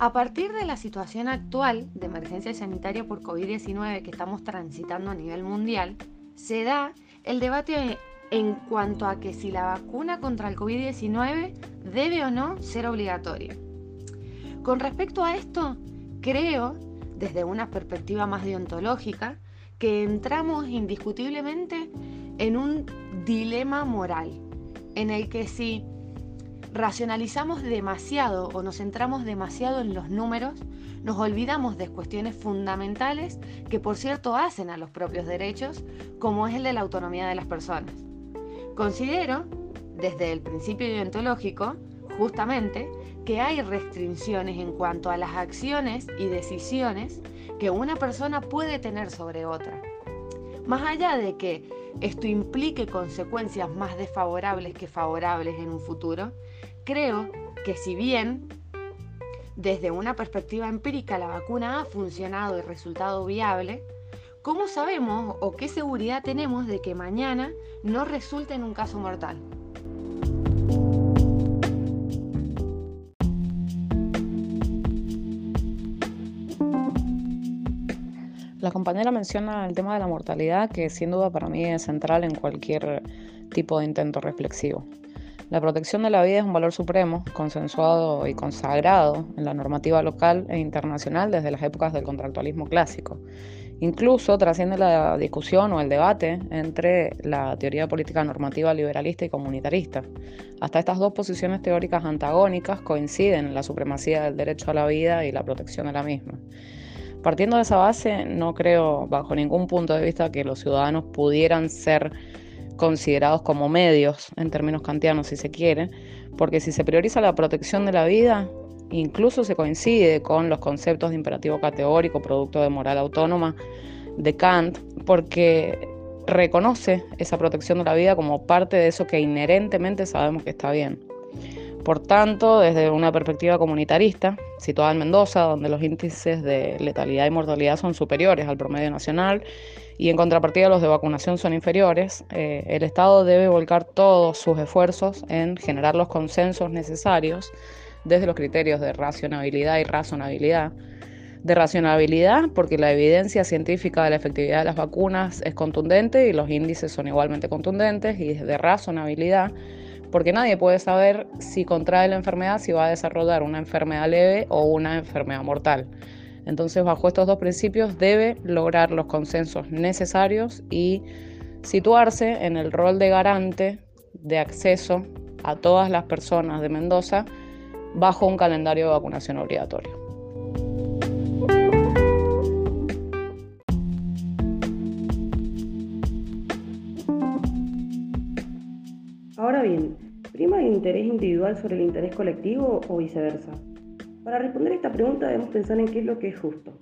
A partir de la situación actual de emergencia sanitaria por COVID-19 que estamos transitando a nivel mundial, se da el debate en cuanto a que si la vacuna contra el COVID-19 debe o no ser obligatoria. Con respecto a esto, creo, desde una perspectiva más deontológica, que entramos indiscutiblemente en un dilema moral, en el que si racionalizamos demasiado o nos centramos demasiado en los números, nos olvidamos de cuestiones fundamentales que por cierto hacen a los propios derechos, como es el de la autonomía de las personas. Considero, desde el principio ideológico, justamente, que hay restricciones en cuanto a las acciones y decisiones que una persona puede tener sobre otra. Más allá de que esto implique consecuencias más desfavorables que favorables en un futuro, creo que si bien desde una perspectiva empírica la vacuna ha funcionado y resultado viable, ¿cómo sabemos o qué seguridad tenemos de que mañana no resulte en un caso mortal? La compañera menciona el tema de la mortalidad, que sin duda para mí es central en cualquier tipo de intento reflexivo. La protección de la vida es un valor supremo, consensuado y consagrado en la normativa local e internacional desde las épocas del contractualismo clásico. Incluso trasciende la discusión o el debate entre la teoría política normativa liberalista y comunitarista. Hasta estas dos posiciones teóricas antagónicas coinciden en la supremacía del derecho a la vida y la protección de la misma. Partiendo de esa base, no creo bajo ningún punto de vista que los ciudadanos pudieran ser considerados como medios en términos kantianos si se quiere, porque si se prioriza la protección de la vida, incluso se coincide con los conceptos de imperativo categórico, producto de moral autónoma de Kant, porque reconoce esa protección de la vida como parte de eso que inherentemente sabemos que está bien. Por tanto, desde una perspectiva comunitarista, situada en Mendoza, donde los índices de letalidad y mortalidad son superiores al promedio nacional y en contrapartida los de vacunación son inferiores, eh, el Estado debe volcar todos sus esfuerzos en generar los consensos necesarios desde los criterios de racionabilidad y razonabilidad. De racionabilidad, porque la evidencia científica de la efectividad de las vacunas es contundente y los índices son igualmente contundentes, y de razonabilidad, porque nadie puede saber si contrae la enfermedad, si va a desarrollar una enfermedad leve o una enfermedad mortal. Entonces, bajo estos dos principios debe lograr los consensos necesarios y situarse en el rol de garante de acceso a todas las personas de Mendoza bajo un calendario de vacunación obligatorio. Ahora bien, ¿prima el interés individual sobre el interés colectivo o viceversa? Para responder esta pregunta debemos pensar en qué es lo que es justo.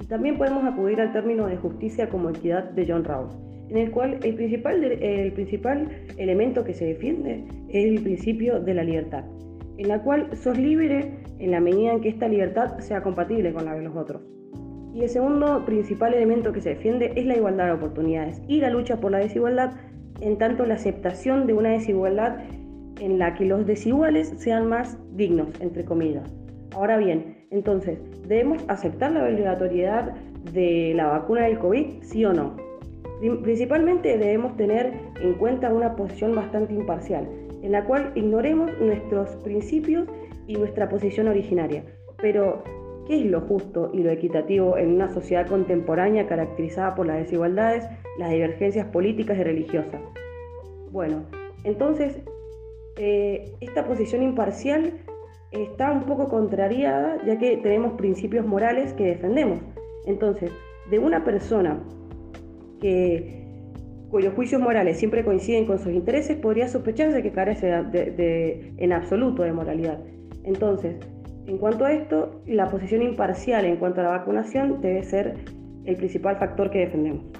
Y también podemos acudir al término de justicia como equidad de John Rawls, en el cual el principal, el principal elemento que se defiende es el principio de la libertad, en la cual sos libre en la medida en que esta libertad sea compatible con la de los otros. Y el segundo principal elemento que se defiende es la igualdad de oportunidades y la lucha por la desigualdad, en tanto la aceptación de una desigualdad en la que los desiguales sean más dignos, entre comillas. Ahora bien, entonces, ¿debemos aceptar la obligatoriedad de la vacuna del COVID, sí o no? Principalmente debemos tener en cuenta una posición bastante imparcial, en la cual ignoremos nuestros principios y nuestra posición originaria. Pero, ¿qué es lo justo y lo equitativo en una sociedad contemporánea caracterizada por las desigualdades, las divergencias políticas y religiosas? Bueno, entonces, eh, esta posición imparcial está un poco contrariada ya que tenemos principios morales que defendemos. Entonces, de una persona que, cuyos juicios morales siempre coinciden con sus intereses, podría sospecharse que carece en absoluto de moralidad. Entonces, en cuanto a esto, la posición imparcial en cuanto a la vacunación debe ser el principal factor que defendemos.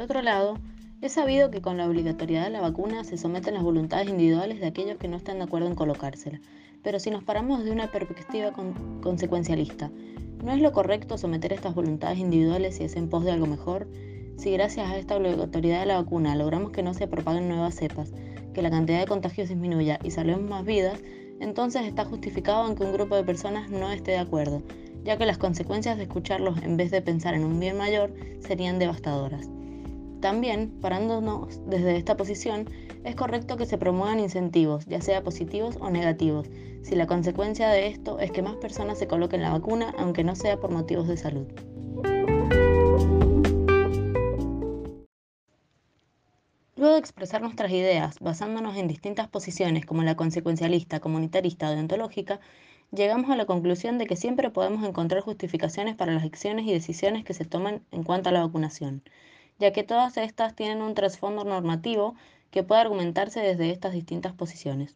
Otro lado, es sabido que con la obligatoriedad de la vacuna se someten las voluntades individuales de aquellos que no están de acuerdo en colocársela. Pero si nos paramos de una perspectiva consecuencialista, ¿no es lo correcto someter estas voluntades individuales si es en pos de algo mejor? Si gracias a esta obligatoriedad de la vacuna logramos que no se propaguen nuevas cepas, que la cantidad de contagios disminuya y salvemos más vidas, entonces está justificado en que un grupo de personas no esté de acuerdo, ya que las consecuencias de escucharlos en vez de pensar en un bien mayor serían devastadoras. También, parándonos desde esta posición, es correcto que se promuevan incentivos, ya sea positivos o negativos, si la consecuencia de esto es que más personas se coloquen la vacuna, aunque no sea por motivos de salud. Luego de expresar nuestras ideas, basándonos en distintas posiciones como la consecuencialista, comunitarista o deontológica, llegamos a la conclusión de que siempre podemos encontrar justificaciones para las acciones y decisiones que se toman en cuanto a la vacunación ya que todas estas tienen un trasfondo normativo que puede argumentarse desde estas distintas posiciones.